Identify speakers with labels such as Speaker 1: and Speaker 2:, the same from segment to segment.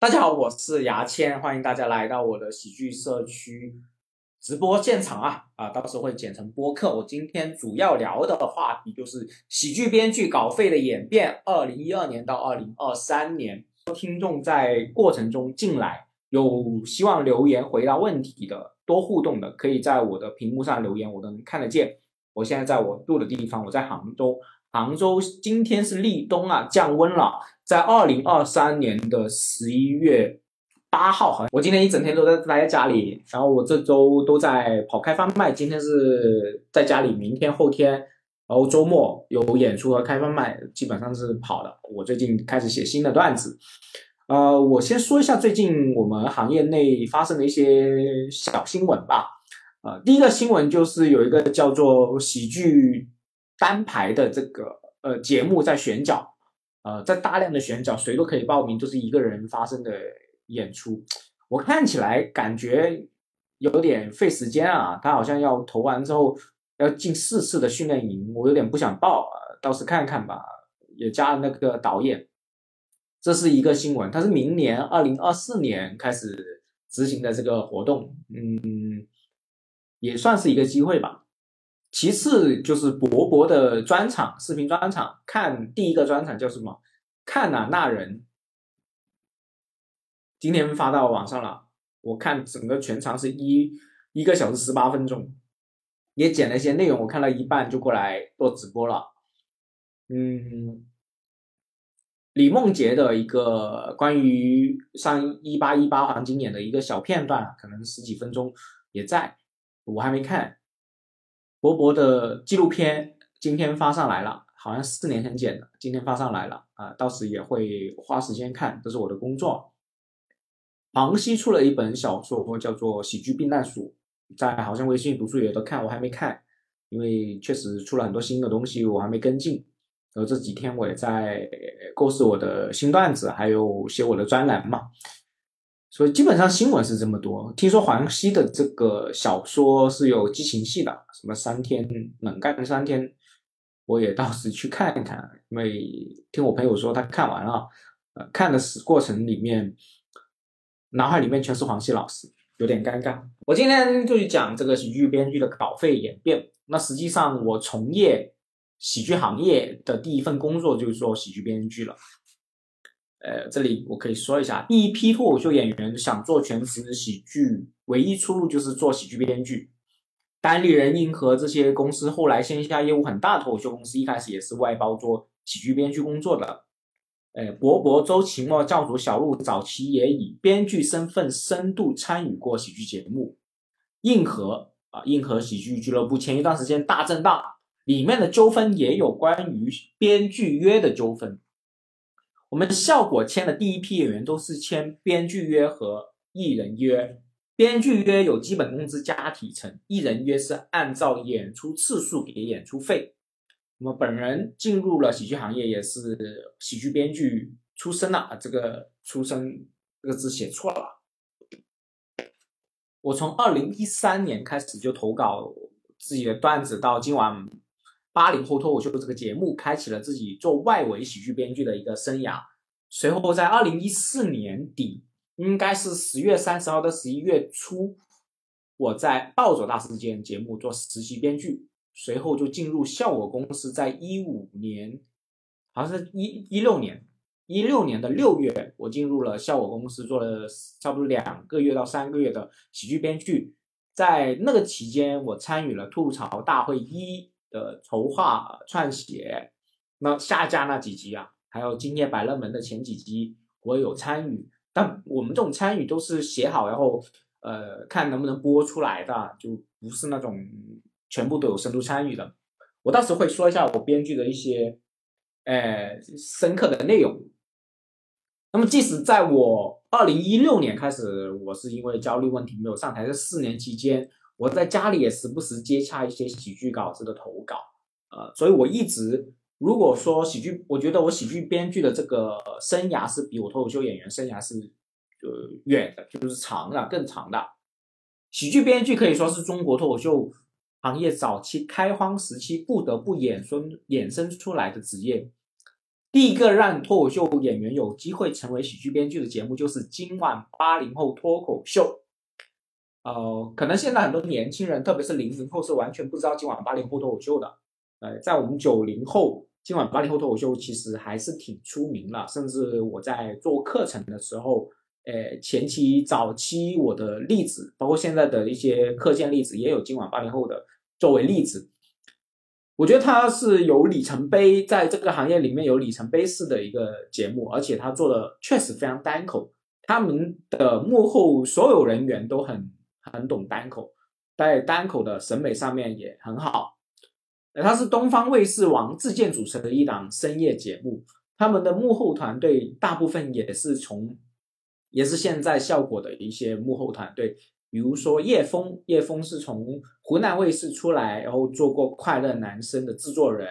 Speaker 1: 大家好，我是牙签，欢迎大家来到我的喜剧社区直播现场啊啊，到时候会剪成播客。我今天主要聊的话题就是喜剧编剧稿费的演变，二零一二年到二零二三年。听众在过程中进来，有希望留言回答问题的，多互动的，可以在我的屏幕上留言，我都能看得见。我现在在我住的地方，我在杭州。杭州今天是立冬啊，降温了。在二零二三年的十一月八号，好像我今天一整天都在待在家里，然后我这周都在跑开放麦。今天是在家里，明天、后天，然后周末有演出和开放麦，基本上是跑的。我最近开始写新的段子，呃，我先说一下最近我们行业内发生的一些小新闻吧。呃，第一个新闻就是有一个叫做喜剧。单排的这个呃节目在选角，呃，在大量的选角，谁都可以报名，就是一个人发生的演出。我看起来感觉有点费时间啊，他好像要投完之后要进四次的训练营，我有点不想报啊，到时看看吧。也加了那个导演，这是一个新闻，它是明年二零二四年开始执行的这个活动，嗯，也算是一个机会吧。其次就是博博的专场，视频专场。看第一个专场叫什么？看啊那人，今天发到网上了。我看整个全长是一一个小时十八分钟，也剪了一些内容。我看到一半就过来做直播了。嗯，李梦洁的一个关于上一八一八黄金眼的一个小片段，可能十几分钟也在，我还没看。博博的纪录片今天发上来了，好像四年前剪的，今天发上来了啊，到时也会花时间看，这是我的工作。黄西出了一本小说，叫做《喜剧避难所》，在好像微信读书也都看，我还没看，因为确实出了很多新的东西，我还没跟进。然后这几天我也在构思我的新段子，还有写我的专栏嘛。所以基本上新闻是这么多。听说黄西的这个小说是有激情戏的，什么三天冷干三天，我也到时去看一看。因为听我朋友说他看完了，看的是过程里面，脑海里面全是黄西老师，有点尴尬。我今天就去讲这个喜剧编剧的稿费演变。那实际上我从业喜剧行业的第一份工作就是做喜剧编剧了。呃，这里我可以说一下，第一批脱口秀演员想做全职喜剧，唯一出路就是做喜剧编剧。单立人、硬核这些公司后来线下业务很大，脱口秀公司一开始也是外包做喜剧编剧工作的。呃，博博、周奇墨、教主小鹿早期也以编剧身份深度参与过喜剧节目。硬核啊，硬核喜剧俱乐部前一段时间大震荡，里面的纠纷也有关于编剧约的纠纷。我们效果签的第一批演员都是签编剧约和艺人约，编剧约有基本工资加提成，艺人约是按照演出次数给演出费。我们本人进入了喜剧行业也是喜剧编剧出身了，这个出身这个字写错了。我从二零一三年开始就投稿自己的段子，到今晚。八零后脱口秀这个节目开启了自己做外围喜剧编剧的一个生涯。随后在二零一四年底，应该是十月三十号到十一月初，我在暴走大事件节目做实习编剧。随后就进入效果公司，在一五年，好像是一一六年，一六年的六月，我进入了效果公司，做了差不多两个月到三个月的喜剧编剧。在那个期间，我参与了吐槽大会一。的筹划撰写，那下架那几集啊，还有今夜百乐门的前几集，我有参与。但我们这种参与都是写好，然后呃看能不能播出来的，就不是那种全部都有深度参与的。我到时会说一下我编剧的一些呃深刻的内容。那么即使在我二零一六年开始，我是因为焦虑问题没有上台，这四年期间。我在家里也时不时接洽一些喜剧稿子的投稿，呃，所以我一直如果说喜剧，我觉得我喜剧编剧的这个生涯是比我脱口秀演员生涯是呃远的，就是长的更长的。喜剧编剧可以说是中国脱口秀行业早期开荒时期不得不衍生衍生出来的职业。第一个让脱口秀演员有机会成为喜剧编剧的节目，就是今晚八零后脱口秀。呃，可能现在很多年轻人，特别是零零后，是完全不知道今晚八零后脱口秀的。呃，在我们九零后，今晚八零后脱口秀其实还是挺出名了。甚至我在做课程的时候，呃，前期早期我的例子，包括现在的一些课件例子，也有今晚八零后的作为例子。我觉得它是有里程碑，在这个行业里面有里程碑式的一个节目，而且他做的确实非常单口。他们的幕后所有人员都很很懂单口，在单口的审美上面也很好。他是东方卫视王自健主持的一档深夜节目，他们的幕后团队大部分也是从，也是现在效果的一些幕后团队。比如说叶枫，叶枫是从湖南卫视出来，然后做过《快乐男生》的制作人，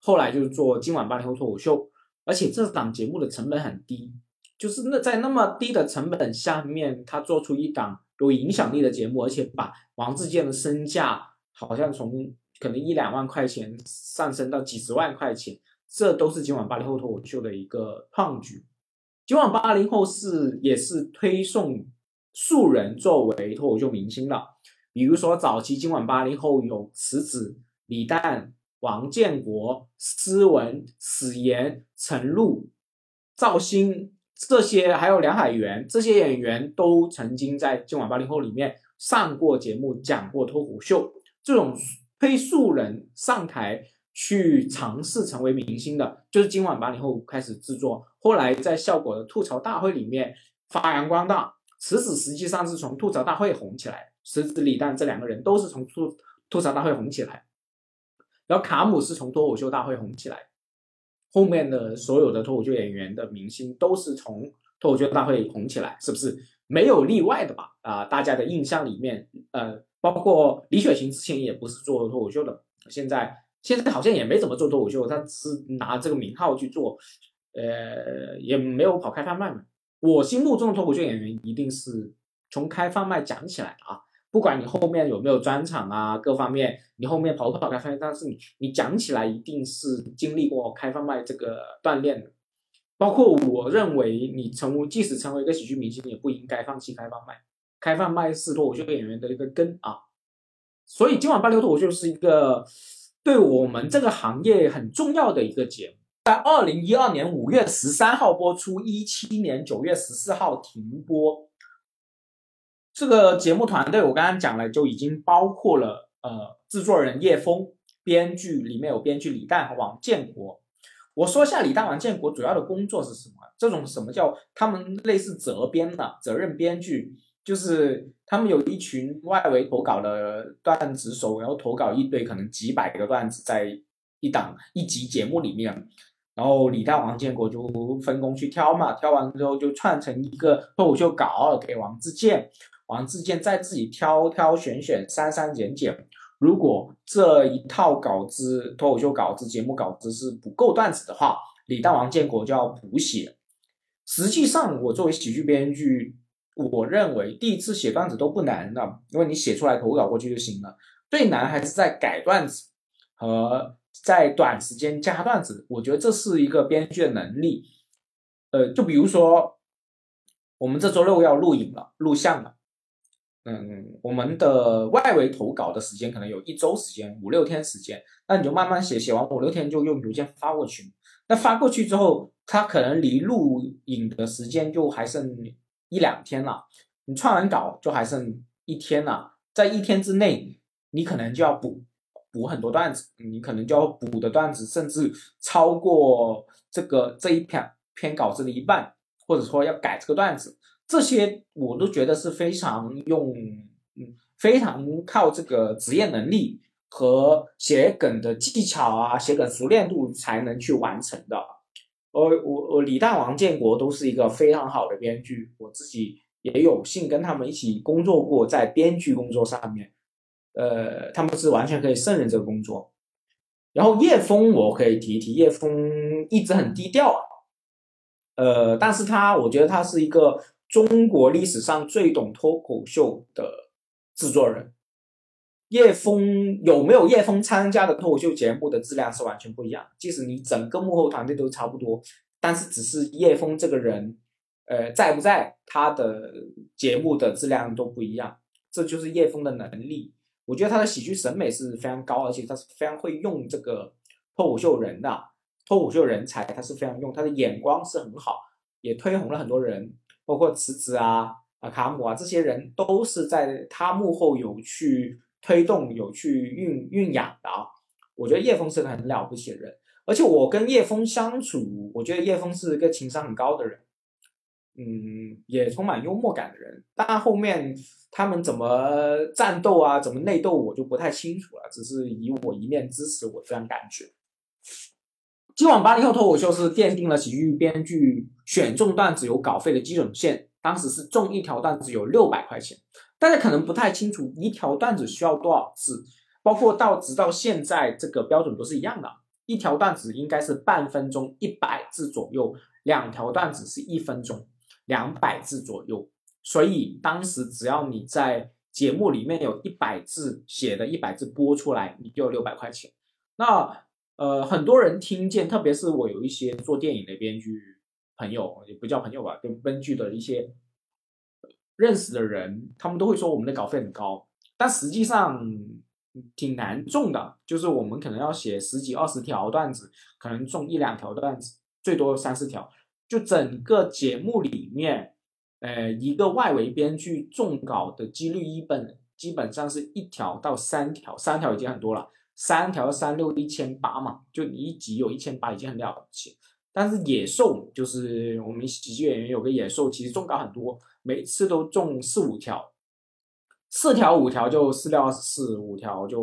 Speaker 1: 后来就是做今晚八零后脱口秀，而且这档节目的成本很低，就是那在那么低的成本下面，他做出一档有影响力的节目，而且把王自健的身价好像从可能一两万块钱上升到几十万块钱，这都是今晚八零后脱口秀的一个创举。今晚八零后是也是推送。素人作为脱口秀明星的，比如说早期今晚八零后有池子、李诞、王建国、施文、史岩、陈露、赵鑫这些，还有梁海源这些演员都曾经在今晚八零后里面上过节目，讲过脱口秀。这种推素人上台去尝试成为明星的，就是今晚八零后开始制作，后来在效果的吐槽大会里面发扬光大。池子实际上是从吐槽大会红起来，池子李诞这两个人都是从吐吐槽大会红起来，然后卡姆是从脱口秀大会红起来，后面的所有的脱口秀演员的明星都是从脱口秀大会红起来，是不是没有例外的吧？啊，大家的印象里面，呃，包括李雪琴之前也不是做脱口秀的，现在现在好像也没怎么做脱口秀，他是拿这个名号去做，呃，也没有跑开放麦嘛。我心目中的脱口秀演员一定是从开放麦讲起来的啊！不管你后面有没有专场啊，各方面你后面跑不跑开，但是你你讲起来一定是经历过开放麦这个锻炼的。包括我认为你成为即使成为一个喜剧明星，也不应该放弃开放麦。开放麦是脱口秀演员的一个根啊！所以今晚八六脱口秀是一个对我们这个行业很重要的一个节目。在二零一二年五月十三号播出，一七年九月十四号停播。这个节目团队我刚刚讲了，就已经包括了呃制作人叶峰，编剧里面有编剧李诞和王建国。我说一下李诞、王建国主要的工作是什么？这种什么叫他们类似责编的责任编剧，就是他们有一群外围投稿的段子手，然后投稿一堆可能几百个段子在一档一集节目里面。然后李诞、王建国就分工去挑嘛，挑完之后就串成一个脱口秀稿给王自健，王自健再自己挑挑选选、删删减减。如果这一套稿子、脱口秀稿子、节目稿子是不够段子的话，李诞、王建国就要补写。实际上，我作为喜剧编剧，我认为第一次写段子都不难的，因为你写出来投稿过去就行了。最难还是在改段子和。在短时间加段子，我觉得这是一个编剧的能力。呃，就比如说，我们这周六要录影了，录像了。嗯，我们的外围投稿的时间可能有一周时间，五六天时间。那你就慢慢写，写完五六天就用邮件发过去。那发过去之后，它可能离录影的时间就还剩一两天了。你串完稿就还剩一天了，在一天之内，你可能就要补。补很多段子，你可能就要补的段子甚至超过这个这一篇篇稿子的一半，或者说要改这个段子，这些我都觉得是非常用，嗯，非常靠这个职业能力和写梗的技巧啊，写梗熟练度才能去完成的。呃我我李诞、王建国都是一个非常好的编剧，我自己也有幸跟他们一起工作过，在编剧工作上面。呃，他们是完全可以胜任这个工作。然后叶枫，我可以提一提，叶枫一直很低调。呃，但是他，我觉得他是一个中国历史上最懂脱口秀的制作人。叶枫有没有叶枫参加的脱口秀节目的质量是完全不一样。即使你整个幕后团队都差不多，但是只是叶枫这个人，呃，在不在，他的节目的质量都不一样。这就是叶枫的能力。我觉得他的喜剧审美是非常高，而且他是非常会用这个脱口秀人的脱口秀人才，他是非常用他的眼光是很好，也推红了很多人，包括辞职啊、啊卡姆啊这些人都是在他幕后有去推动、有去运运养的啊。我觉得叶枫是个很了不起的人，而且我跟叶枫相处，我觉得叶枫是一个情商很高的人，嗯，也充满幽默感的人。但后面。他们怎么战斗啊？怎么内斗？我就不太清楚了。只是以我一面之词，我这样感觉。今晚八零后脱口秀是奠定了喜剧编剧选中段子有稿费的基准线。当时是中一条段子有六百块钱。大家可能不太清楚一条段子需要多少字，包括到直到现在这个标准都是一样的。一条段子应该是半分钟一百字左右，两条段子是一分钟两百字左右。所以当时只要你在节目里面有一百字写的一百字播出来，你就有六百块钱。那呃，很多人听见，特别是我有一些做电影的编剧朋友，也不叫朋友吧，就编剧的一些认识的人，他们都会说我们的稿费很高，但实际上挺难中的。就是我们可能要写十几二十条段子，可能中一两条段子，最多三四条。就整个节目里面。呃，一个外围编剧中稿的几率一本基本上是一条到三条，三条已经很多了，三条三六一千八嘛，就你一集有一千八已经很了不起。但是野兽就是我们喜剧演员有个野兽，其实中稿很多，每次都中四五条，四条五条就四六二十四，五条就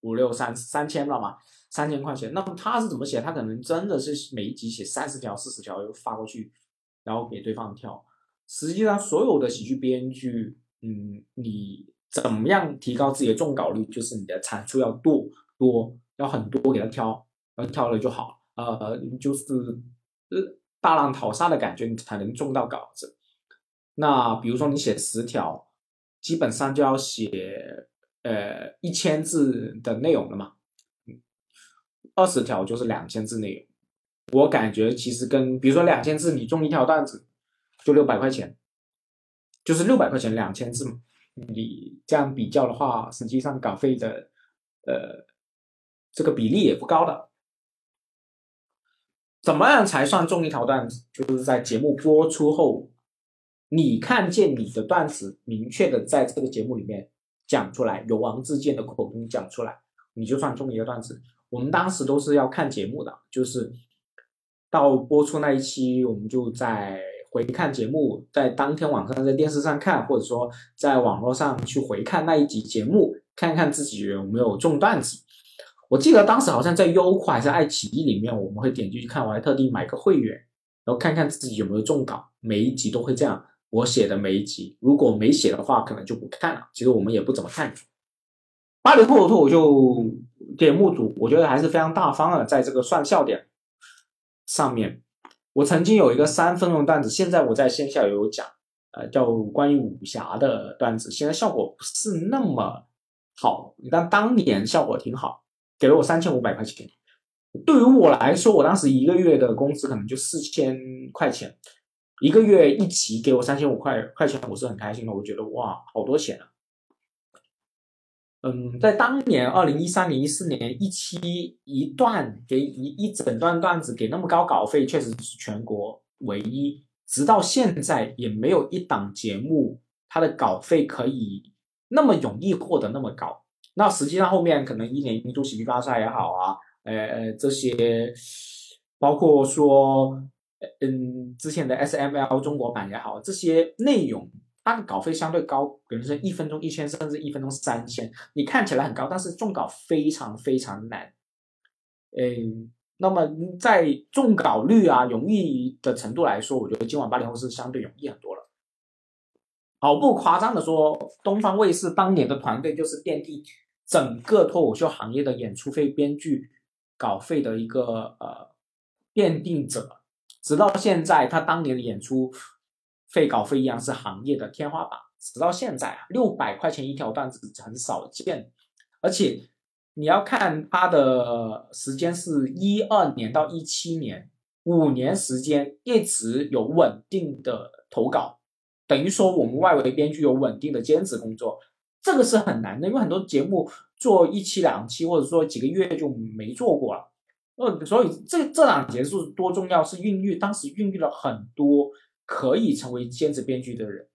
Speaker 1: 五六三三千了嘛，三千块钱。那么他是怎么写？他可能真的是每一集写三十条四十条又发过去，然后给对方跳。实际上，所有的喜剧编剧，嗯，你怎么样提高自己的中稿率？就是你的产出要多多，要很多给他挑，然后挑了就好。呃，就是呃大浪淘沙的感觉，你才能中到稿子。那比如说你写十条，基本上就要写呃一千字的内容了嘛。二十条就是两千字内容。我感觉其实跟比如说两千字，你中一条段子。就六百块钱，就是六百块钱两千字嘛。你这样比较的话，实际上稿费的呃这个比例也不高的。怎么样才算中一条段子？就是在节目播出后，你看见你的段子明确的在这个节目里面讲出来，由王自健的口中讲出来，你就算中一个段子。我们当时都是要看节目的，就是到播出那一期，我们就在。回看节目，在当天晚上在电视上看，或者说在网络上去回看那一集节目，看看自己有没有中段子。我记得当时好像在优酷还是爱奇艺里面，我们会点进去看，我还特地买个会员，然后看看自己有没有中稿。每一集都会这样，我写的每一集，如果没写的话，可能就不看了。其实我们也不怎么看。八零后的脱口秀节目组，我觉得还是非常大方的，在这个算笑点上面。我曾经有一个三分钟段子，现在我在线下有讲，呃，叫关于武侠的段子，现在效果不是那么好，但当年效果挺好，给了我三千五百块钱。对于我来说，我当时一个月的工资可能就四千块钱，一个月一起给我三千五块块钱，我是很开心的，我觉得哇，好多钱啊！嗯，在当年二零一三年、一四年一期一段给一一整段段子给那么高稿费，确实是全国唯一。直到现在也没有一档节目它的稿费可以那么容易获得那么高。那实际上后面可能一年一度喜剧大赛也好啊，呃呃这些，包括说嗯之前的 S M L 中国版也好，这些内容。它的稿费相对高，比如说一分钟一千，甚至一分钟三千，你看起来很高，但是中稿非常非常难。嗯，那么在中稿率啊、容易的程度来说，我觉得今晚八零后是相对容易很多了。毫不夸张的说，东方卫视当年的团队就是奠定整个脱口秀行业的演出费、编剧稿费的一个呃奠定者，直到现在，他当年的演出。费稿费一样是行业的天花板，直到现在啊，六百块钱一条段子很少见，而且你要看他的时间是一二年到一七年，五年时间一直有稳定的投稿，等于说我们外围编剧有稳定的兼职工作，这个是很难的，因为很多节目做一期两期，或者说几个月就没做过了。呃，所以这这档节目多重要，是孕育当时孕育了很多可以成为兼职编剧的人。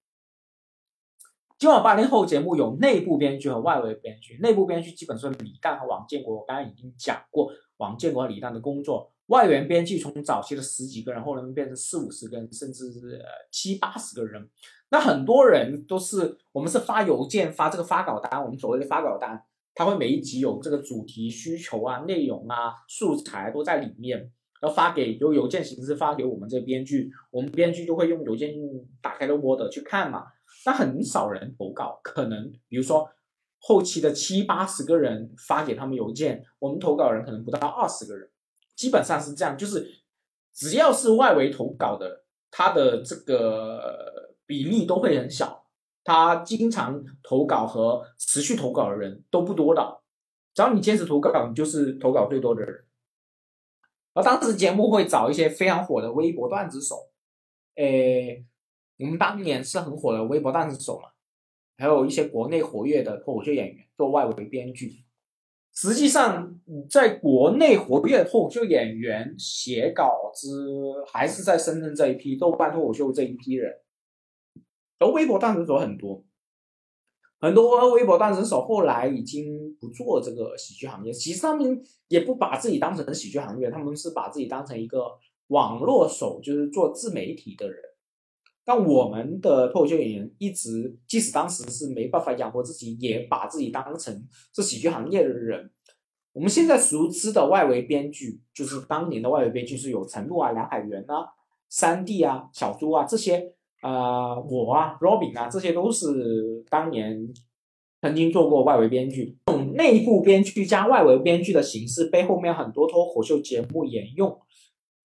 Speaker 1: 今晚八零后节目有内部编剧和外围编剧，内部编剧基本是李诞和王建国，我刚刚已经讲过王建国和李诞的工作。外援编剧从早期的十几个人，后来变成四五十个人，甚至是七八十个人。那很多人都是我们是发邮件发这个发稿单，我们所谓的发稿单。它会每一集有这个主题需求啊、内容啊、素材都在里面，要发给用邮件形式发给我们这个编剧，我们编剧就会用邮件打开的 Word 去看嘛。那很少人投稿，可能比如说后期的七八十个人发给他们邮件，我们投稿人可能不到二十个人，基本上是这样，就是只要是外围投稿的，他的这个比例都会很小。他经常投稿和持续投稿的人都不多的，只要你坚持投稿，你就是投稿最多的人。而当时节目会找一些非常火的微博段子手，诶，我们当年是很火的微博段子手嘛，还有一些国内活跃的脱口秀演员做外围编剧。实际上，在国内活跃脱口秀演员写稿子，还是在深圳这一批豆瓣脱口秀这一批人。而微博段子手很多，很多微博段子手后来已经不做这个喜剧行业，其实他们也不把自己当成喜剧行业，他们是把自己当成一个网络手，就是做自媒体的人。但我们的脱口秀演员一直，即使当时是没办法养活自己，也把自己当成是喜剧行业的人。我们现在熟知的外围编剧，就是当年的外围编剧是有陈露啊、梁海源啊、三弟啊、小朱啊这些。啊，我啊，Robin 啊，这些都是当年曾经做过外围编剧，这种内部编剧加外围编剧的形式被后面很多脱口秀节目沿用。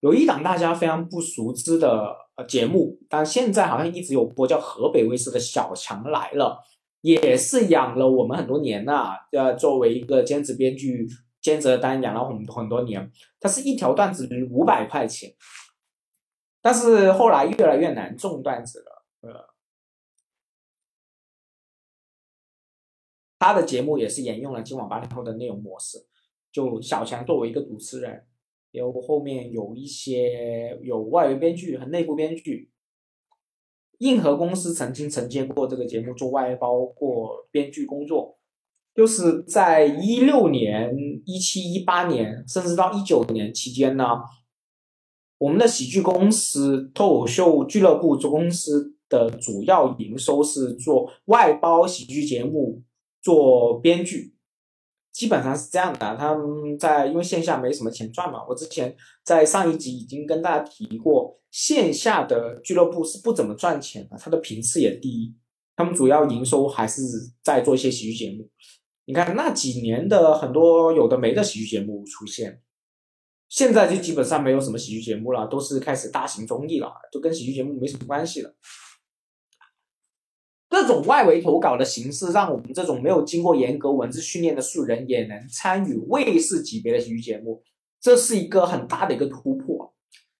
Speaker 1: 有一档大家非常不熟知的呃节目，但现在好像一直有播，叫河北卫视的《小强来了》，也是养了我们很多年呐。呃，作为一个兼职编剧，兼职单养了很很多年。它是一条段子五百块钱。但是后来越来越难中段子了，呃，他的节目也是沿用了今晚八零后的内容模式，就小强作为一个主持人，有后面有一些有外围编剧和内部编剧，硬核公司曾经承接过这个节目做外包过编剧工作，就是在一六年、一七、一八年，甚至到一九年期间呢。我们的喜剧公司脱口秀俱乐部做公司的主要营收是做外包喜剧节目，做编剧，基本上是这样的。他们在因为线下没什么钱赚嘛，我之前在上一集已经跟大家提过，线下的俱乐部是不怎么赚钱的，它的频次也低，他们主要营收还是在做一些喜剧节目。你看那几年的很多有的没的喜剧节目出现。现在就基本上没有什么喜剧节目了，都是开始大型综艺了，就跟喜剧节目没什么关系了。这种外围投稿的形式，让我们这种没有经过严格文字训练的素人也能参与卫视级别的喜剧节目，这是一个很大的一个突破。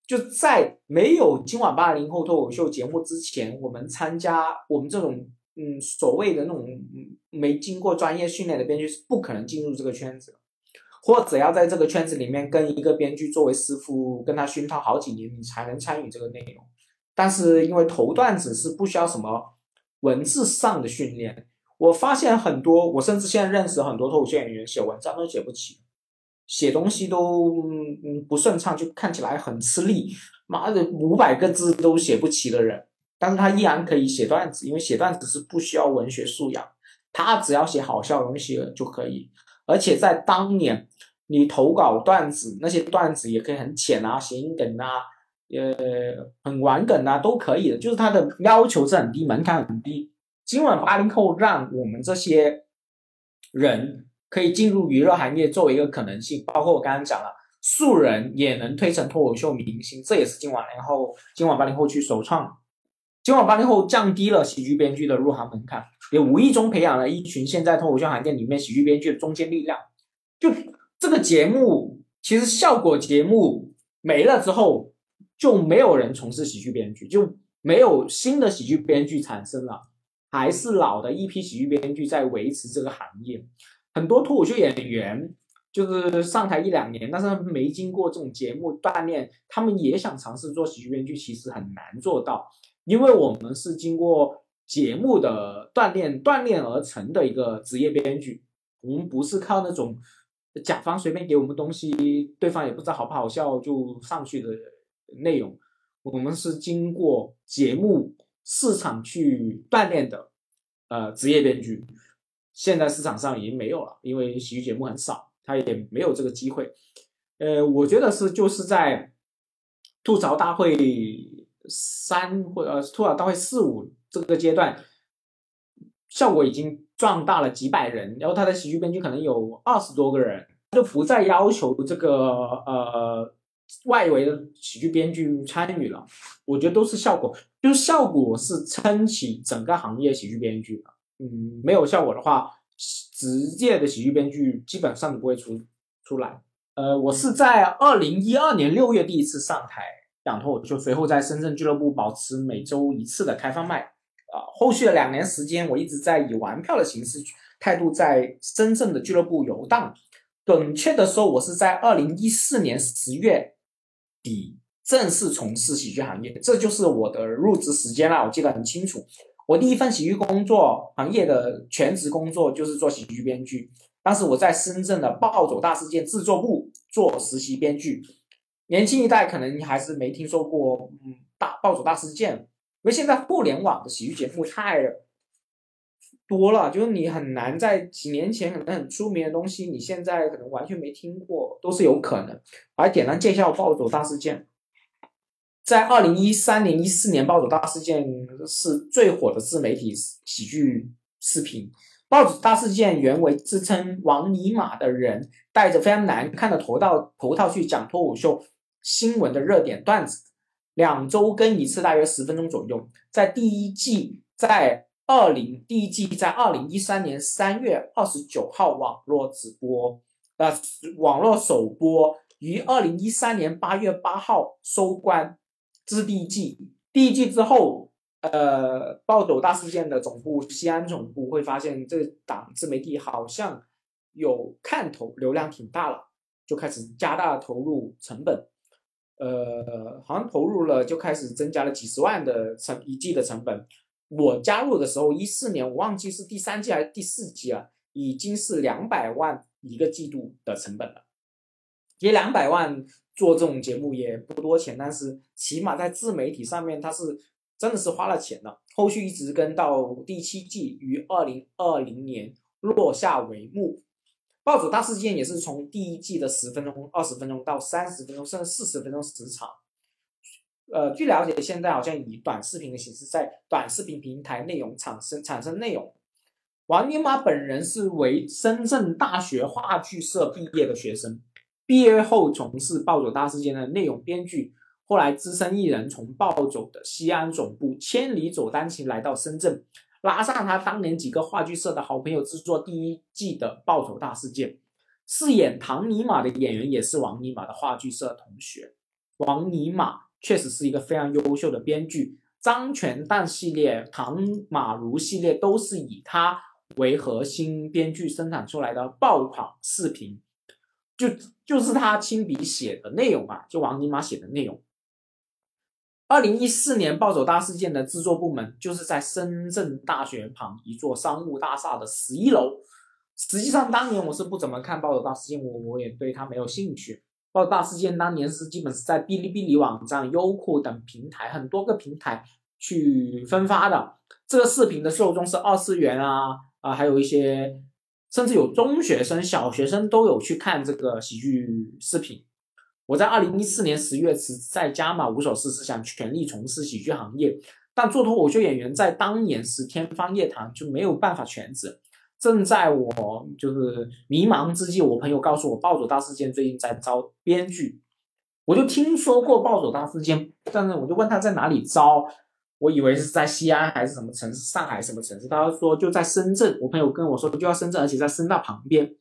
Speaker 1: 就在没有今晚八零后脱口秀节目之前，我们参加我们这种嗯所谓的那种没经过专业训练的编剧是不可能进入这个圈子。或者要在这个圈子里面跟一个编剧作为师傅，跟他熏陶好几年，你才能参与这个内容。但是因为投段子是不需要什么文字上的训练，我发现很多，我甚至现在认识很多脱口秀演员写文章都写不起，写东西都嗯不顺畅，就看起来很吃力。妈的，五百个字都写不起的人，但是他依然可以写段子，因为写段子是不需要文学素养，他只要写好笑的东西就可以。而且在当年，你投稿段子，那些段子也可以很浅啊、谐音梗啊、呃很玩梗啊，都可以的。就是它的要求是很低，门槛很低。今晚八零后让我们这些人可以进入娱乐行业作为一个可能性，包括我刚刚讲了，素人也能推成脱口秀明星，这也是今晚零后、今晚八零后去首创。今晚八零后降低了喜剧编剧的入行门槛，也无意中培养了一群现在脱口秀行业里面喜剧编剧的中坚力量。就这个节目，其实效果节目没了之后，就没有人从事喜剧编剧，就没有新的喜剧编剧产生了，还是老的一批喜剧编剧在维持这个行业。很多脱口秀演员就是上台一两年，但是没经过这种节目锻炼，他们也想尝试做喜剧编剧，其实很难做到。因为我们是经过节目的锻炼锻炼而成的一个职业编剧，我们不是靠那种甲方随便给我们东西，对方也不知道好不好笑就上去的内容，我们是经过节目市场去锻炼的，呃，职业编剧，现在市场上已经没有了，因为喜剧节目很少，他也没有这个机会，呃，我觉得是就是在吐槽大会。三或呃吐槽大会四五这个阶段，效果已经壮大了几百人，然后他的喜剧编剧可能有二十多个人，就不再要求这个呃外围的喜剧编剧参与了。我觉得都是效果，就是效果是撑起整个行业喜剧编剧的。嗯，没有效果的话，职业的喜剧编剧基本上不会出出来。呃，我是在二零一二年六月第一次上台。讲脱口秀，随后在深圳俱乐部保持每周一次的开放麦，啊，后续的两年时间，我一直在以玩票的形式态度在深圳的俱乐部游荡。准确的说，我是在二零一四年十月底正式从事喜剧行业，这就是我的入职时间了，我记得很清楚。我第一份喜剧工作行业的全职工作就是做喜剧编剧，当时我在深圳的暴走大事件制作部做实习编剧。年轻一代可能还是没听说过，嗯，大暴走大事件，因为现在互联网的喜剧节目太多了，就是你很难在几年前可能很出名的东西，你现在可能完全没听过，都是有可能。来简单介绍暴走大事件，在二零一三年、一四年，暴走大事件是最火的自媒体喜剧视频。暴走大事件原为自称王尼玛的人戴着非常难看的头套头套去讲脱口秀。新闻的热点段子，两周更一次，大约十分钟左右。在第一季，在二零第一季在二零一三年三月二十九号网络直播，呃，网络首播于二零一三年八月八号收官。这是第一季。第一季之后，呃，暴走大事件的总部西安总部会发现这档自媒体好像有看头，流量挺大了，就开始加大投入成本。呃，好像投入了就开始增加了几十万的成一季的成本。我加入的时候，一四年我忘记是第三季还是第四季了，已经是两百万一个季度的成本了。也两百万做这种节目也不多钱，但是起码在自媒体上面它是真的是花了钱的。后续一直跟到第七季，于二零二零年落下帷幕。暴走大事件也是从第一季的十分钟、二十分钟到三十分钟，甚至四十分钟时长。呃，据了解，现在好像以短视频的形式在短视频平台内容产生产生内容。王尼玛本人是为深圳大学话剧社毕业的学生，毕业后从事暴走大事件的内容编剧，后来资深艺人从暴走的西安总部千里走单行来到深圳。拉上他当年几个话剧社的好朋友制作第一季的《暴走大事件》，饰演唐尼玛的演员也是王尼玛的话剧社同学。王尼玛确实是一个非常优秀的编剧，张全蛋系列、唐马如系列都是以他为核心编剧生产出来的爆款视频，就就是他亲笔写的内容啊，就王尼玛写的内容。二零一四年暴走大事件的制作部门就是在深圳大学旁一座商务大厦的十一楼。实际上，当年我是不怎么看暴走大事件，我我也对它没有兴趣。暴走大事件当年是基本是在哔哩哔哩网站、优酷等平台很多个平台去分发的。这个视频的受众是二次元啊啊，还有一些甚至有中学生、小学生都有去看这个喜剧视频。我在二零一四年十月辞在家嘛，无所事事，想全力从事喜剧行业。但做脱口秀演员在当年是天方夜谭，就没有办法全职。正在我就是迷茫之际，我朋友告诉我，暴走大事件最近在招编剧。我就听说过暴走大事件，但是我就问他在哪里招。我以为是在西安还是什么城市，上海什么城市？他说就在深圳。我朋友跟我说就在深圳，而且在深大旁边。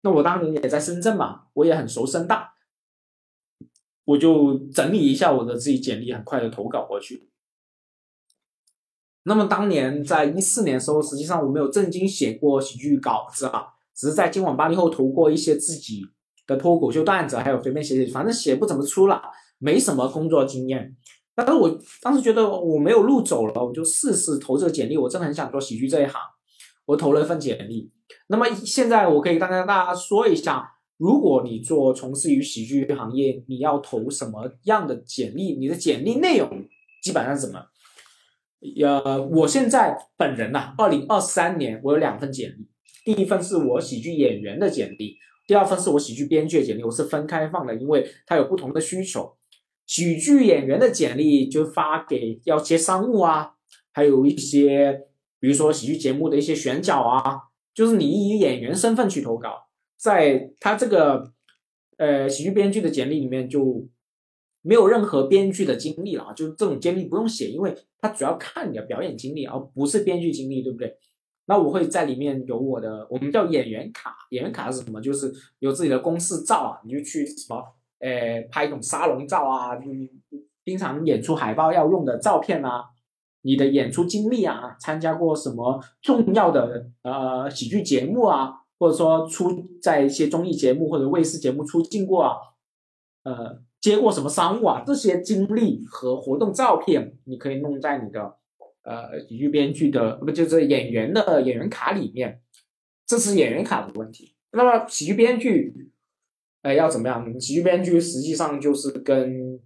Speaker 1: 那我当年也在深圳嘛，我也很熟深大，我就整理一下我的自己简历，很快的投稿过去。那么当年在一四年的时候，实际上我没有正经写过喜剧稿子啊，只是在今晚八零后投过一些自己的脱口秀段子，还有随便写写，反正写不怎么出了，没什么工作经验。但是我当时觉得我没有路走了，我就试试投这个简历。我真的很想做喜剧这一行，我投了一份简历。那么现在我可以跟大家说一下，如果你做从事于喜剧行业，你要投什么样的简历？你的简历内容基本上是什么？呃，我现在本人呐，二零二三年我有两份简历，第一份是我喜剧演员的简历，第二份是我喜剧编剧的简历，我是分开放的，因为它有不同的需求。喜剧演员的简历就发给要接商务啊，还有一些比如说喜剧节目的一些选角啊，就是你以演员身份去投稿，在他这个呃喜剧编剧的简历里面就没有任何编剧的经历了啊，就是这种经历不用写，因为他主要看你的表演经历，而不是编剧经历，对不对？那我会在里面有我的，我们叫演员卡，演员卡是什么？就是有自己的公式照啊，你就去什么。呃，拍一种沙龙照啊，你经常演出海报要用的照片啊，你的演出经历啊，参加过什么重要的呃喜剧节目啊，或者说出在一些综艺节目或者卫视节目出镜过啊，呃，接过什么商务啊，这些经历和活动照片，你可以弄在你的呃喜剧编剧的不就是演员的演员卡里面，这是演员卡的问题。那么喜剧编剧。哎，要怎么样？喜剧编剧实际上就是跟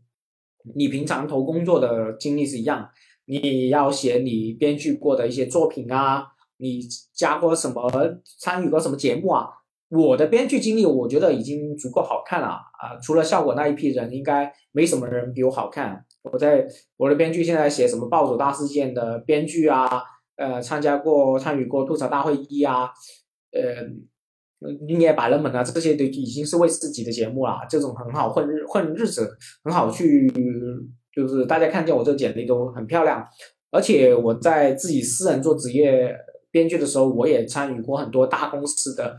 Speaker 1: 你平常投工作的经历是一样，你要写你编剧过的一些作品啊，你加过什么，参与过什么节目啊？我的编剧经历，我觉得已经足够好看了啊！除了效果那一批人，应该没什么人比我好看。我在我的编剧现在写什么暴走大事件的编剧啊，呃，参加过参与过吐槽大会一啊，呃。你也百人们啊，这些都已经是为自己的节目了，这种很好混日混日子，很好去，就是大家看见我这简历都很漂亮。而且我在自己私人做职业编剧的时候，我也参与过很多大公司的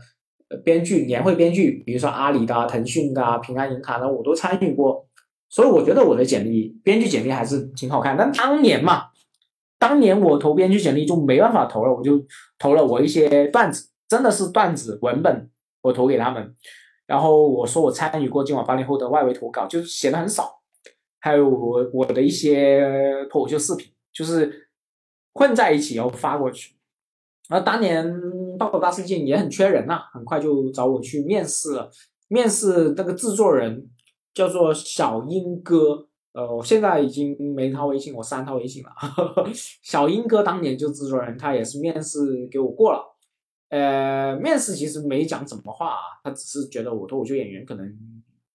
Speaker 1: 编剧年会编剧，比如说阿里的、腾讯的、平安银行的，我都参与过。所以我觉得我的简历编剧简历还是挺好看。但当年嘛，当年我投编剧简历就没办法投了，我就投了我一些段子。真的是段子文本，我投给他们，然后我说我参与过今晚八零后的外围投稿，就是写的很少，还有我我的一些脱口秀视频，就是混在一起然后发过去。然后当年爆口大事件也很缺人呐，很快就找我去面试了。面试那个制作人叫做小英哥，呃，我现在已经没他微信，我删他微信了。小英哥当年就制作人，他也是面试给我过了。呃，面试其实没讲什么话啊，他只是觉得我脱口秀演员可能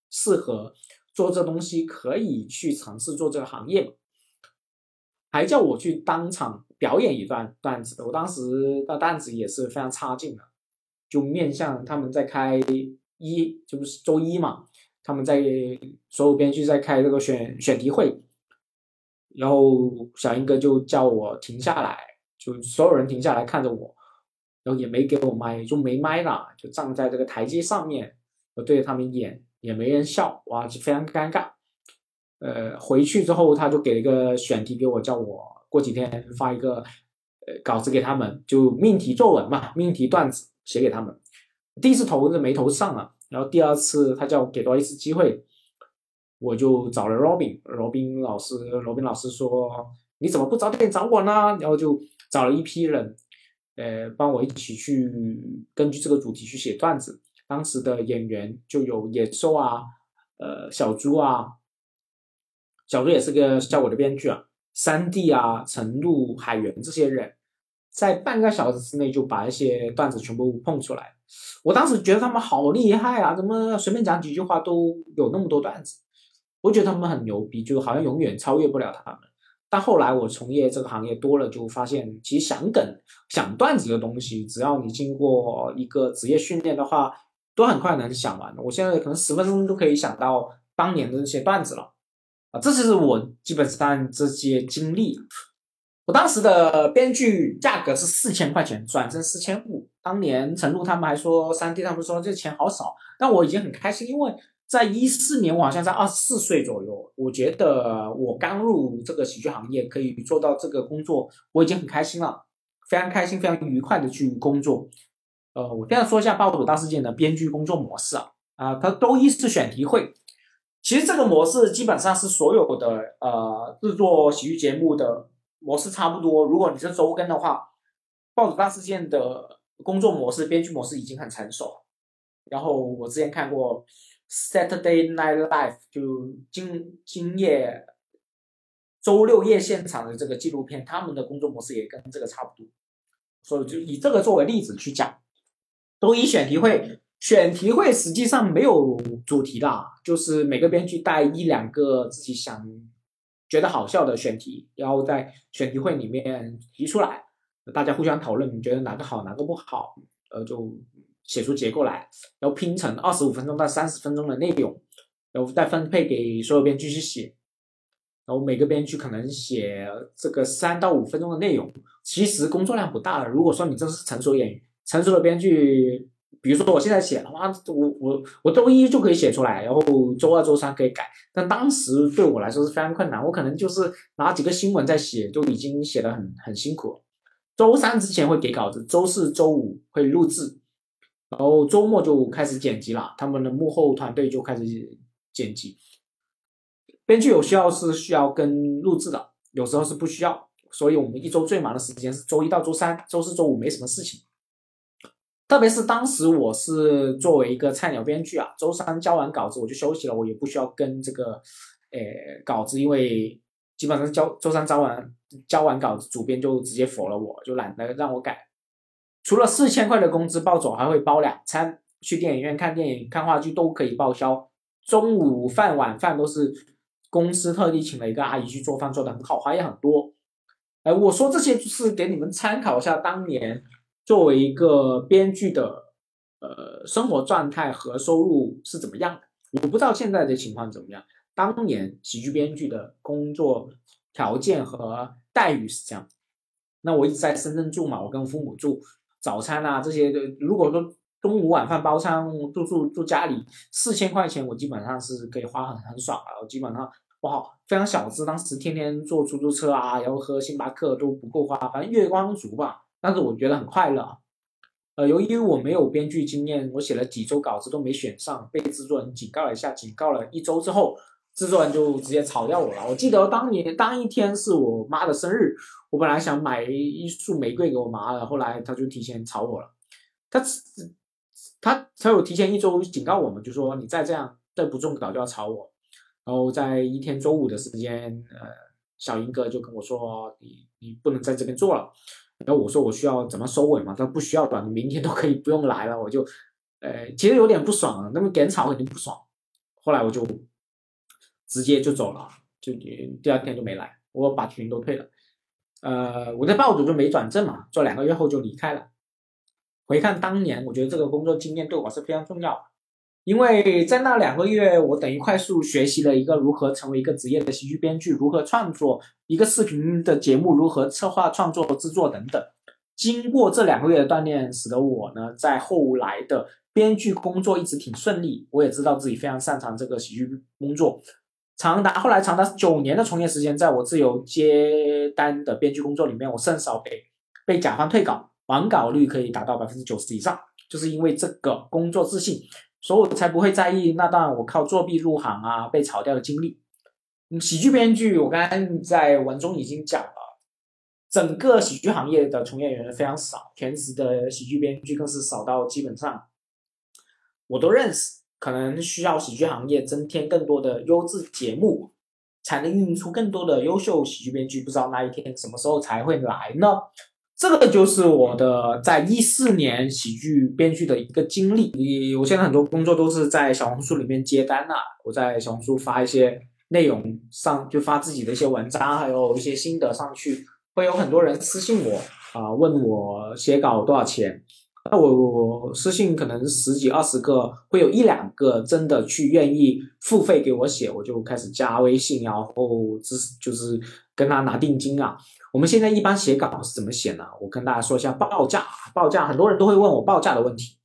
Speaker 1: 适合做这东西，可以去尝试做这个行业，还叫我去当场表演一段段子的。我当时的段子也是非常差劲的，就面向他们在开一就是周一嘛，他们在所有编剧在开这个选选题会，然后小英哥就叫我停下来，就所有人停下来看着我。然后也没给我麦，就没麦了，就站在这个台阶上面，我对着他们演，也没人笑，哇，就非常尴尬。呃，回去之后他就给了一个选题给我，叫我过几天发一个呃稿子给他们，就命题作文嘛，命题段子写给他们。第一次投是没投上啊，然后第二次他叫我给多一次机会，我就找了 Robin，罗宾老师，罗宾老师说你怎么不早点找我呢？然后就找了一批人。呃，帮我一起去根据这个主题去写段子。当时的演员就有野兽啊，呃，小猪啊，小猪也是个效果的编剧啊，三弟啊，陈露、海源这些人，在半个小时之内就把一些段子全部碰出来。我当时觉得他们好厉害啊，怎么随便讲几句话都有那么多段子？我觉得他们很牛逼，就好像永远超越不了他们。但后来我从业这个行业多了，就发现其实想梗、想段子的东西，只要你经过一个职业训练的话，都很快能想完。我现在可能十分钟都可以想到当年的那些段子了。啊，这就是我基本上这些经历。我当时的编剧价格是四千块钱，转正四千五。当年陈露他们还说，三弟他们说这钱好少，但我已经很开心，因为在一四年我好像在二十四岁左右，我觉得我刚入这个喜剧行业可以做到这个工作，我已经很开心了，非常开心，非常愉快的去工作。呃，我现在说一下《暴走大事件》的编剧工作模式啊，啊，它周一是选题会，其实这个模式基本上是所有的呃制作喜剧节目的。模式差不多。如果你是周更的话，报纸大事件的工作模式、编剧模式已经很成熟。然后我之前看过 Saturday Night Live，就今今夜周六夜现场的这个纪录片，他们的工作模式也跟这个差不多。所以就以这个作为例子去讲，周一选题会，选题会实际上没有主题的，就是每个编剧带一两个自己想。觉得好笑的选题，然后在选题会里面提出来，大家互相讨论，你觉得哪个好，哪个不好，呃，就写出结构来，然后拼成二十五分钟到三十分钟的内容，然后再分配给所有编剧去写，然后每个编剧可能写这个三到五分钟的内容，其实工作量不大的。如果说你真是成熟演员，成熟的编剧。比如说我现在写，的话，我我我周一就可以写出来，然后周二、周三可以改。但当时对我来说是非常困难，我可能就是拿几个新闻在写，就已经写的很很辛苦。周三之前会给稿子，周四周五会录制，然后周末就开始剪辑了。他们的幕后团队就开始剪辑。编剧有需要是需要跟录制的，有时候是不需要。所以我们一周最忙的时间是周一到周三，周四周五没什么事情。特别是当时我是作为一个菜鸟编剧啊，周三交完稿子我就休息了，我也不需要跟这个，呃，稿子，因为基本上交周三交完交完稿子，主编就直接否了我，就懒得让我改。除了四千块的工资暴走，还会包两餐，去电影院看电影、看话剧都可以报销。中午饭、晚饭都是公司特地请了一个阿姨去做饭，做的很好，花也很多。哎，我说这些就是给你们参考一下当年。作为一个编剧的，呃，生活状态和收入是怎么样的？我不知道现在的情况怎么样。当年喜剧编剧的工作条件和待遇是这样。那我一直在深圳住嘛，我跟父母住，早餐啊这些的，如果说中午晚饭包餐，住住住家里，四千块钱我基本上是可以花很很爽了。我基本上哇，非常小资，当时天天坐出租车啊，然后喝星巴克都不够花，反正月光族吧。但是我觉得很快乐，呃，由于我没有编剧经验，我写了几周稿子都没选上，被制作人警告了一下，警告了一周之后，制作人就直接炒掉我了。我记得当年当一天是我妈的生日，我本来想买一束玫瑰给我妈的，后来他就提前炒我了。他他他有提前一周警告我们，就说你再这样再不中稿就要炒我。然后在一天周五的时间，呃，小英哥就跟我说，你你不能在这边做了。然后我说我需要怎么收尾嘛？他说不需要短，明天都可以不用来了。我就，呃，其实有点不爽，那么点草肯定不爽。后来我就直接就走了，就第二天就没来，我把群都退了。呃，我在报组就没转正嘛，做两个月后就离开了。回看当年，我觉得这个工作经验对我是非常重要的。因为在那两个月，我等于快速学习了一个如何成为一个职业的喜剧编剧，如何创作一个视频的节目，如何策划、创作、制作等等。经过这两个月的锻炼，使得我呢在后来的编剧工作一直挺顺利。我也知道自己非常擅长这个喜剧工作。长达后来长达九年的从业时间，在我自由接单的编剧工作里面，我甚少被被甲方退稿，完稿率可以达到百分之九十以上，就是因为这个工作自信。所以我才不会在意那段我靠作弊入行啊被炒掉的经历。嗯喜剧编剧，我刚刚在文中已经讲了，整个喜剧行业的从业人员非常少，全职的喜剧编剧更是少到基本上我都认识。可能需要喜剧行业增添更多的优质节目，才能孕育出更多的优秀喜剧编剧。不知道那一天什么时候才会来呢？这个就是我的在一四年喜剧编剧的一个经历。你我现在很多工作都是在小红书里面接单呐，我在小红书发一些内容上，就发自己的一些文章，还有一些心得上去，会有很多人私信我啊，问我写稿多少钱，那我我私信可能十几二十个，会有一两个真的去愿意付费给我写，我就开始加微信，然后只就是跟他拿定金啊。我们现在一般写稿是怎么写呢？我跟大家说一下报价，报价很多人都会问我报价的问题。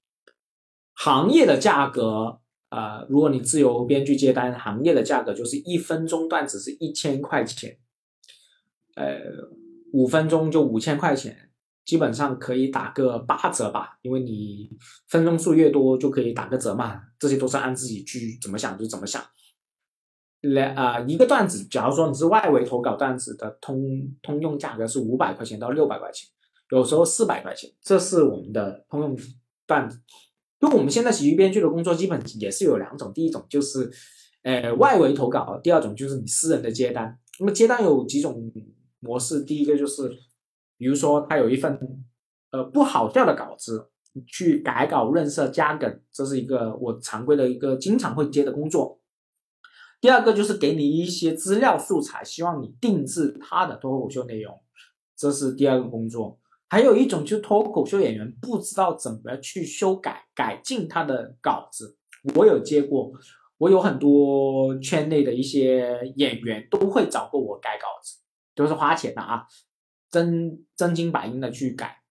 Speaker 1: 行业的价格，呃，如果你自由编剧接单，行业的价格就是一分钟段子是一千块钱，呃，五分钟就五千块钱。基本上可以打个八折吧，因为你分钟数越多就可以打个折嘛，这些都是按自己去怎么想就怎么想。来啊，一个段子，假如说你是外围投稿段子的通通用价格是五百块钱到六百块钱，有时候四百块钱，这是我们的通用段子。因为我们现在喜剧编剧的工作基本也是有两种，第一种就是呃外围投稿，第二种就是你私人的接单。那么接单有几种模式，第一个就是。比如说，他有一份呃不好笑的稿子，去改稿、润色、加梗，这是一个我常规的一个经常会接的工作。第二个就是给你一些资料素材，希望你定制他的脱口秀内容，这是第二个工作。还有一种就是脱口秀演员不知道怎么去修改、改进他的稿子，我有接过，我有很多圈内的一些演员都会找过我改稿子，都是花钱的啊。真真金白银的去改，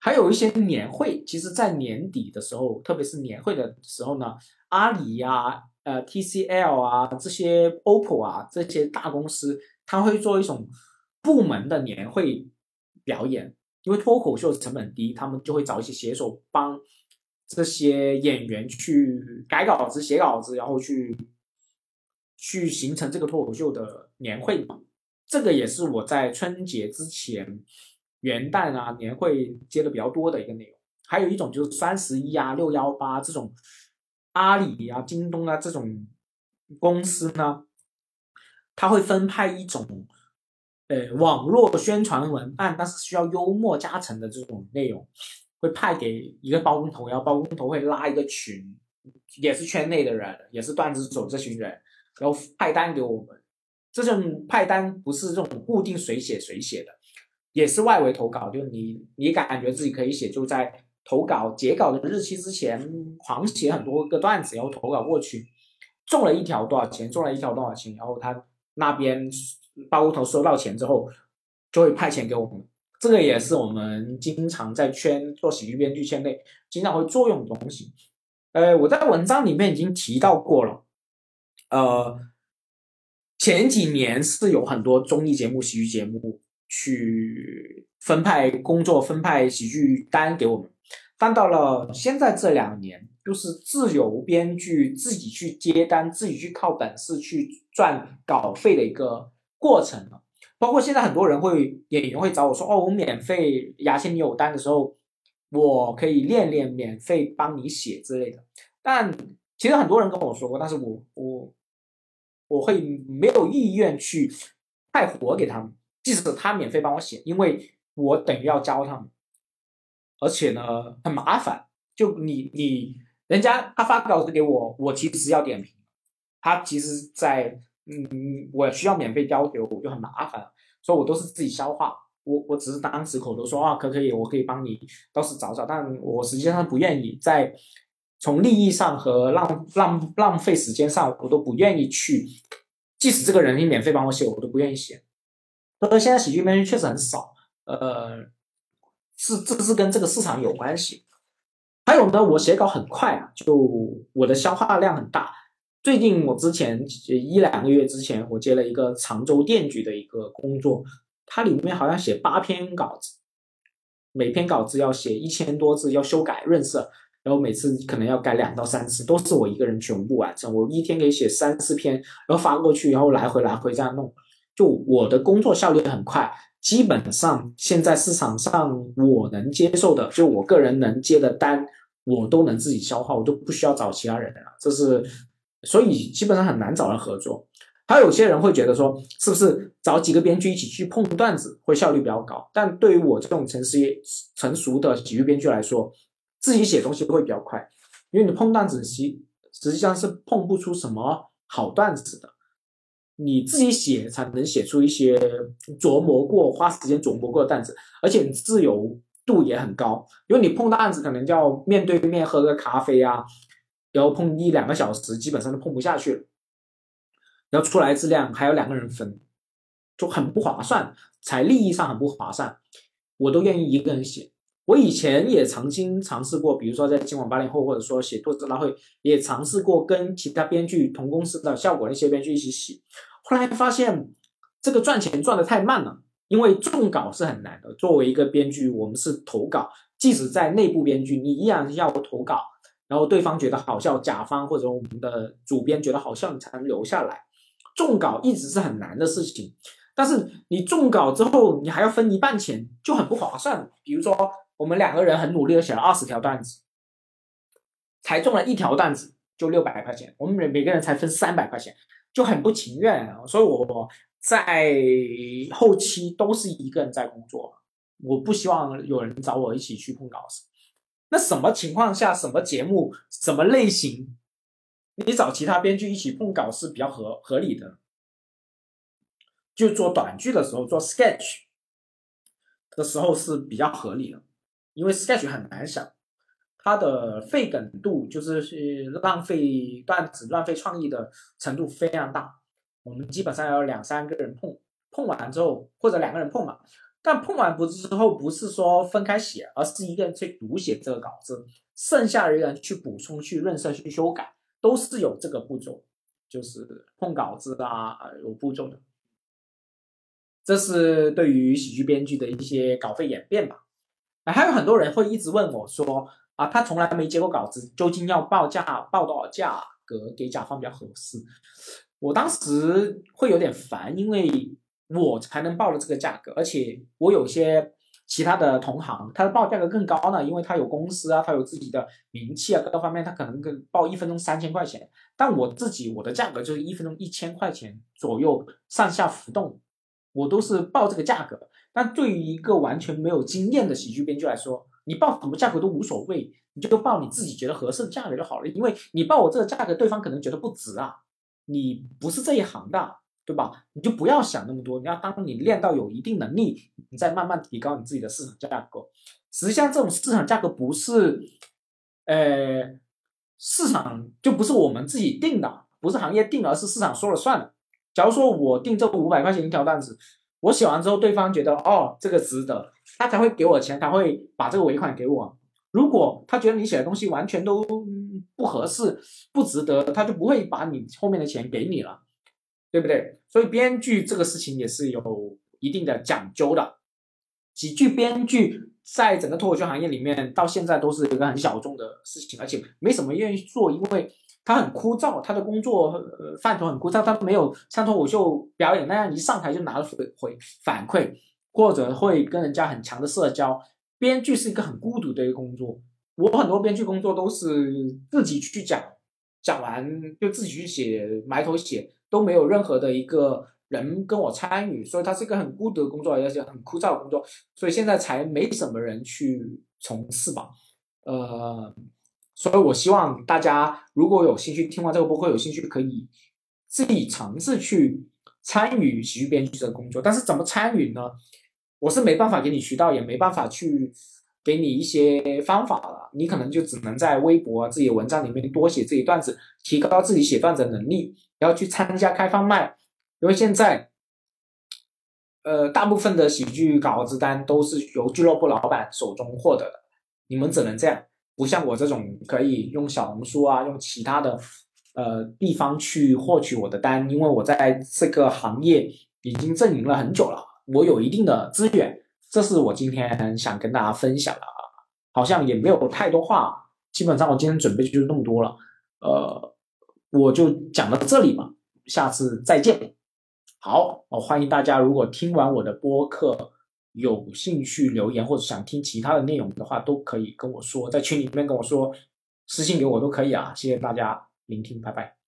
Speaker 1: 还有一些年会，其实，在年底的时候，特别是年会的时候呢，阿里呀、呃 TCL 啊这些 OPPO 啊这些大公司，他会做一种部门的年会表演，因为脱口秀成本低，他们就会找一些写手帮这些演员去改稿子、写稿子，然后去去形成这个脱口秀的年会嘛。这个也是我在春节之前、元旦啊、年会接的比较多的一个内容。还有一种就是双十一啊、六幺八这种，阿里啊、京东啊这种公司呢，他会分派一种呃网络宣传文案，但是需要幽默加成的这种内容，会派给一个包工头，然后包工头会拉一个群，也是圈内的人，也是段子手这群人，然后派单给我们。这种派单不是这种固定谁写谁写的，也是外围投稿，就你你感觉自己可以写，就在投稿截稿的日期之前狂写很多个段子，然后投稿过去，中了一条多少钱，中了一条多少钱，然后他那边包工头收到钱之后，就会派钱给我们。这个也是我们经常在圈做喜剧编剧圈内经常会作用的东西。呃，我在文章里面已经提到过了，呃。前几年是有很多综艺节目、喜剧节目去分派工作、分派喜剧单给我们，但到了现在这两年，就是自由编剧自己去接单、自己去靠本事去赚稿费的一个过程了。包括现在很多人会演员会找我说：“哦，我免费牙签你有单的时候，我可以练练，免费帮你写之类的。”但其实很多人跟我说过，但是我我。我会没有意愿去派活给他们，即使他免费帮我写，因为我等于要教他们，而且呢很麻烦。就你你人家他发稿子给我，我其实要点评，他其实在嗯我需要免费交流，我就很麻烦，所以我都是自己消化。我我只是当时口头说啊可可以，我可以帮你到时找找，但我实际上不愿意在。从利益上和浪浪浪费时间上，我都不愿意去。即使这个人你免费帮我写，我都不愿意写。所以现在喜剧编剧确实很少，呃，是这是跟这个市场有关系。还有呢，我写稿很快啊，就我的消化量很大。最近我之前一两个月之前，我接了一个常州电局的一个工作，它里面好像写八篇稿子，每篇稿子要写一千多字，要修改润色。然后每次可能要改两到三次，都是我一个人全部完成。我一天可以写三四篇，然后发过去，然后来回来回这样弄。就我的工作效率很快，基本上现在市场上我能接受的，就我个人能接的单，我都能自己消化，我都不需要找其他人了。这是所以基本上很难找人合作。还有些人会觉得说，是不是找几个编剧一起去碰段子会效率比较高？但对于我这种成熟成熟的喜剧编剧来说，自己写东西会比较快，因为你碰段子实实际上是碰不出什么好段子的，你自己写才能写出一些琢磨过、花时间琢磨过的段子，而且你自由度也很高，因为你碰到案子可能就要面对面喝个咖啡啊，然后碰一两个小时，基本上都碰不下去了。然后出来质量还有两个人分，就很不划算，才利益上很不划算，我都愿意一个人写。我以前也曾经尝试过，比如说在今晚八零后，或者说写作者大会，也尝试过跟其他编剧同公司的效果那些编剧一起写，后来发现这个赚钱赚的太慢了，因为重稿是很难的。作为一个编剧，我们是投稿，即使在内部编剧，你依然要投稿，然后对方觉得好笑，甲方或者我们的主编觉得好笑，你才能留下来。重稿一直是很难的事情，但是你重稿之后，你还要分一半钱，就很不划算。比如说。我们两个人很努力的写了二十条段子，才中了一条段子就六百块钱，我们每每个人才分三百块钱，就很不情愿。所以我在后期都是一个人在工作，我不希望有人找我一起去碰稿子。那什么情况下、什么节目、什么类型，你找其他编剧一起碰稿是比较合合理的？就做短剧的时候，做 sketch 的时候是比较合理的。因为 sketch 很难想，它的费梗度就是是浪费段子、浪费创意的程度非常大。我们基本上要两三个人碰，碰完之后或者两个人碰嘛。但碰完不之后不是说分开写，而是一个人去读写这个稿子，剩下的人去补充、去润色、去修改，都是有这个步骤，就是碰稿子啊有步骤的。这是对于喜剧编剧的一些稿费演变吧。还有很多人会一直问我说：“啊，他从来没接过稿子，究竟要报价报多少价格给甲方比较合适？”我当时会有点烦，因为我才能报的这个价格，而且我有些其他的同行，他的报价格更高呢，因为他有公司啊，他有自己的名气啊，各方面，他可能跟报一分钟三千块钱，但我自己我的价格就是一分钟一千块钱左右上下浮动，我都是报这个价格。但对于一个完全没有经验的喜剧编剧来说，你报什么价格都无所谓，你就报你自己觉得合适的价格就好了。因为你报我这个价格，对方可能觉得不值啊，你不是这一行的，对吧？你就不要想那么多，你要当你练到有一定能力，你再慢慢提高你自己的市场价格。实际上，这种市场价格不是，呃，市场就不是我们自己定的，不是行业定，而是市场说了算的。假如说我定这五百块钱一条段子。我写完之后，对方觉得哦，这个值得，他才会给我钱，他会把这个尾款给我。如果他觉得你写的东西完全都不合适、不值得，他就不会把你后面的钱给你了，对不对？所以编剧这个事情也是有一定的讲究的。喜剧编剧在整个脱口秀行业里面，到现在都是一个很小众的事情，而且没什么愿意做，因为。他很枯燥，他的工作范畴很枯燥，他没有像脱口秀表演那样一上台就拿了回回反馈，或者会跟人家很强的社交。编剧是一个很孤独的一个工作，我很多编剧工作都是自己去讲，讲完就自己去写，埋头写，都没有任何的一个人跟我参与，所以它是一个很孤独的工作，而且很枯燥的工作，所以现在才没什么人去从事吧，呃。所以，我希望大家如果有兴趣听完这个播客，有兴趣可以自己尝试去参与喜剧编剧这个工作。但是，怎么参与呢？我是没办法给你渠道，也没办法去给你一些方法了。你可能就只能在微博自己的文章里面多写自己段子，提高自己写段子的能力，然后去参加开放麦。因为现在，呃，大部分的喜剧稿子单都是由俱乐部老板手中获得的，你们只能这样。不像我这种可以用小红书啊，用其他的呃地方去获取我的单，因为我在这个行业已经阵营了很久了，我有一定的资源。这是我今天想跟大家分享的，好像也没有太多话，基本上我今天准备就那么多了，呃，我就讲到这里嘛，下次再见。好，我欢迎大家，如果听完我的播客。有兴趣留言或者想听其他的内容的话，都可以跟我说，在群里面跟我说，私信给我都可以啊。谢谢大家聆听，拜拜。